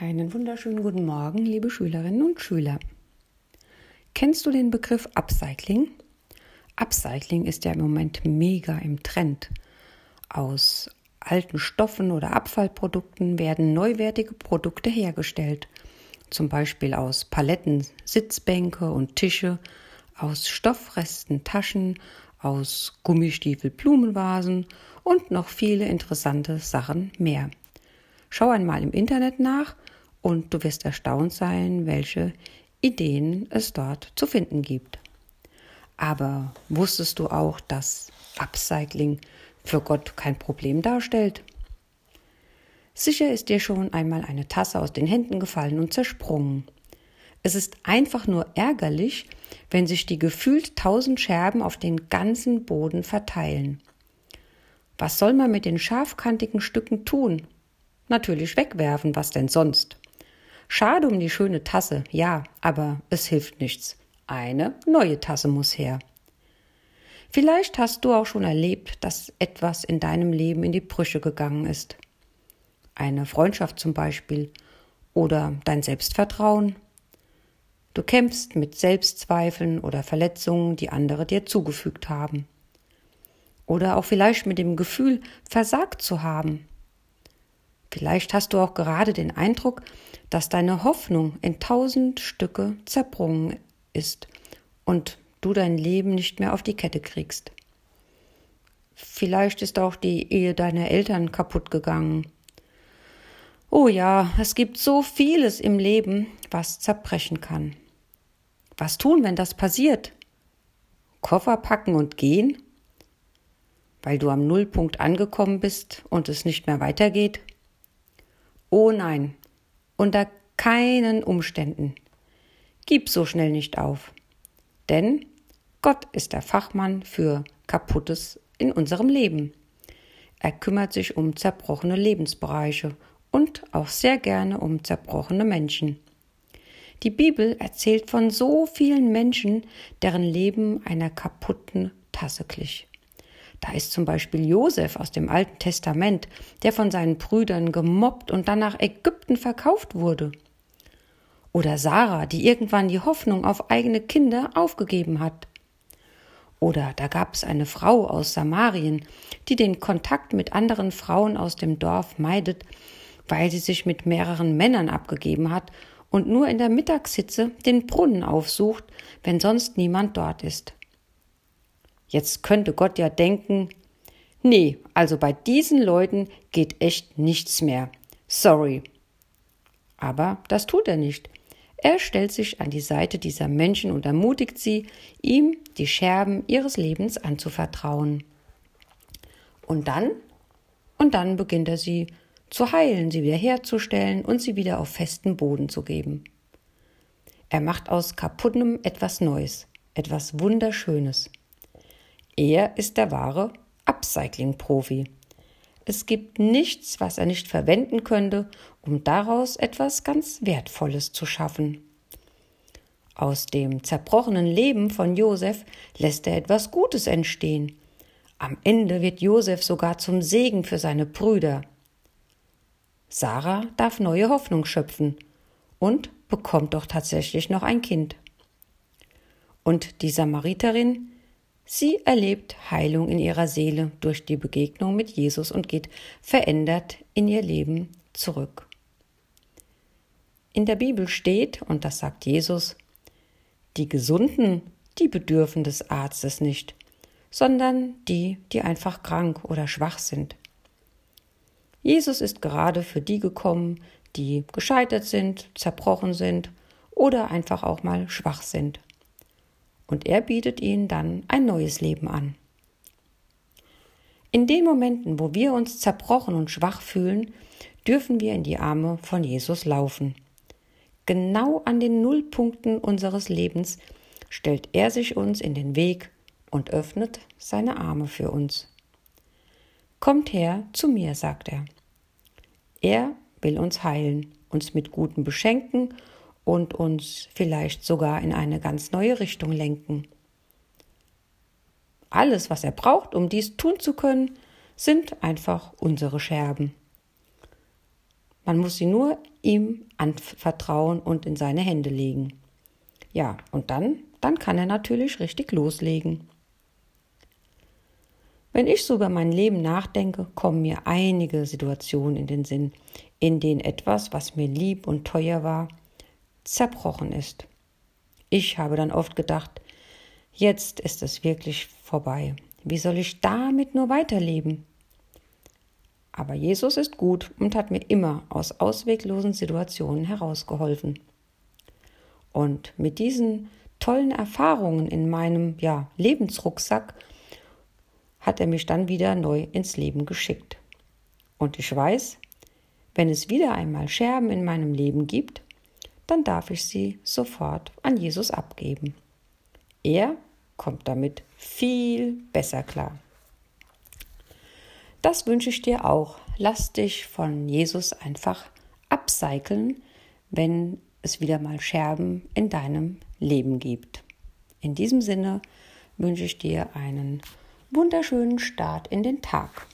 Einen wunderschönen guten Morgen, liebe Schülerinnen und Schüler. Kennst du den Begriff Upcycling? Upcycling ist ja im Moment mega im Trend. Aus alten Stoffen oder Abfallprodukten werden neuwertige Produkte hergestellt. Zum Beispiel aus Paletten Sitzbänke und Tische, aus Stoffresten Taschen, aus Gummistiefel Blumenvasen und noch viele interessante Sachen mehr. Schau einmal im Internet nach und du wirst erstaunt sein, welche Ideen es dort zu finden gibt. Aber wusstest du auch, dass Upcycling für Gott kein Problem darstellt? Sicher ist dir schon einmal eine Tasse aus den Händen gefallen und zersprungen. Es ist einfach nur ärgerlich, wenn sich die gefühlt tausend Scherben auf den ganzen Boden verteilen. Was soll man mit den scharfkantigen Stücken tun? Natürlich wegwerfen, was denn sonst? Schade um die schöne Tasse, ja, aber es hilft nichts. Eine neue Tasse muss her. Vielleicht hast du auch schon erlebt, dass etwas in deinem Leben in die Brüche gegangen ist. Eine Freundschaft zum Beispiel oder dein Selbstvertrauen. Du kämpfst mit Selbstzweifeln oder Verletzungen, die andere dir zugefügt haben. Oder auch vielleicht mit dem Gefühl, versagt zu haben. Vielleicht hast du auch gerade den Eindruck, dass deine Hoffnung in tausend Stücke zerbrochen ist und du dein Leben nicht mehr auf die Kette kriegst. Vielleicht ist auch die Ehe deiner Eltern kaputt gegangen. Oh ja, es gibt so vieles im Leben, was zerbrechen kann. Was tun, wenn das passiert? Koffer packen und gehen? Weil du am Nullpunkt angekommen bist und es nicht mehr weitergeht? Oh nein, unter keinen Umständen. Gib so schnell nicht auf. Denn Gott ist der Fachmann für Kaputtes in unserem Leben. Er kümmert sich um zerbrochene Lebensbereiche und auch sehr gerne um zerbrochene Menschen. Die Bibel erzählt von so vielen Menschen, deren Leben einer kaputten Tasse glich. Da ist zum Beispiel Josef aus dem Alten Testament, der von seinen Brüdern gemobbt und dann nach Ägypten verkauft wurde. Oder Sarah, die irgendwann die Hoffnung auf eigene Kinder aufgegeben hat. Oder da gab es eine Frau aus Samarien, die den Kontakt mit anderen Frauen aus dem Dorf meidet, weil sie sich mit mehreren Männern abgegeben hat und nur in der Mittagshitze den Brunnen aufsucht, wenn sonst niemand dort ist. Jetzt könnte Gott ja denken, nee, also bei diesen Leuten geht echt nichts mehr. Sorry. Aber das tut er nicht. Er stellt sich an die Seite dieser Menschen und ermutigt sie, ihm die Scherben ihres Lebens anzuvertrauen. Und dann? Und dann beginnt er sie zu heilen, sie wiederherzustellen und sie wieder auf festen Boden zu geben. Er macht aus kaputtem etwas Neues, etwas Wunderschönes. Er ist der wahre Upcycling-Profi. Es gibt nichts, was er nicht verwenden könnte, um daraus etwas ganz Wertvolles zu schaffen. Aus dem zerbrochenen Leben von Josef lässt er etwas Gutes entstehen. Am Ende wird Josef sogar zum Segen für seine Brüder. Sarah darf neue Hoffnung schöpfen und bekommt doch tatsächlich noch ein Kind. Und die Samariterin Sie erlebt Heilung in ihrer Seele durch die Begegnung mit Jesus und geht verändert in ihr Leben zurück. In der Bibel steht, und das sagt Jesus, die Gesunden, die bedürfen des Arztes nicht, sondern die, die einfach krank oder schwach sind. Jesus ist gerade für die gekommen, die gescheitert sind, zerbrochen sind oder einfach auch mal schwach sind und er bietet ihnen dann ein neues Leben an. In den Momenten, wo wir uns zerbrochen und schwach fühlen, dürfen wir in die Arme von Jesus laufen. Genau an den Nullpunkten unseres Lebens stellt er sich uns in den Weg und öffnet seine Arme für uns. Kommt her zu mir, sagt er. Er will uns heilen, uns mit Guten beschenken und uns vielleicht sogar in eine ganz neue Richtung lenken. Alles, was er braucht, um dies tun zu können, sind einfach unsere Scherben. Man muss sie nur ihm anvertrauen und in seine Hände legen. Ja, und dann, dann kann er natürlich richtig loslegen. Wenn ich so über mein Leben nachdenke, kommen mir einige Situationen in den Sinn, in denen etwas, was mir lieb und teuer war, zerbrochen ist. Ich habe dann oft gedacht, jetzt ist es wirklich vorbei. Wie soll ich damit nur weiterleben? Aber Jesus ist gut und hat mir immer aus ausweglosen Situationen herausgeholfen. Und mit diesen tollen Erfahrungen in meinem ja, Lebensrucksack hat er mich dann wieder neu ins Leben geschickt. Und ich weiß, wenn es wieder einmal Scherben in meinem Leben gibt, dann darf ich sie sofort an Jesus abgeben. Er kommt damit viel besser klar. Das wünsche ich dir auch. Lass dich von Jesus einfach upcyclen, wenn es wieder mal Scherben in deinem Leben gibt. In diesem Sinne wünsche ich dir einen wunderschönen Start in den Tag.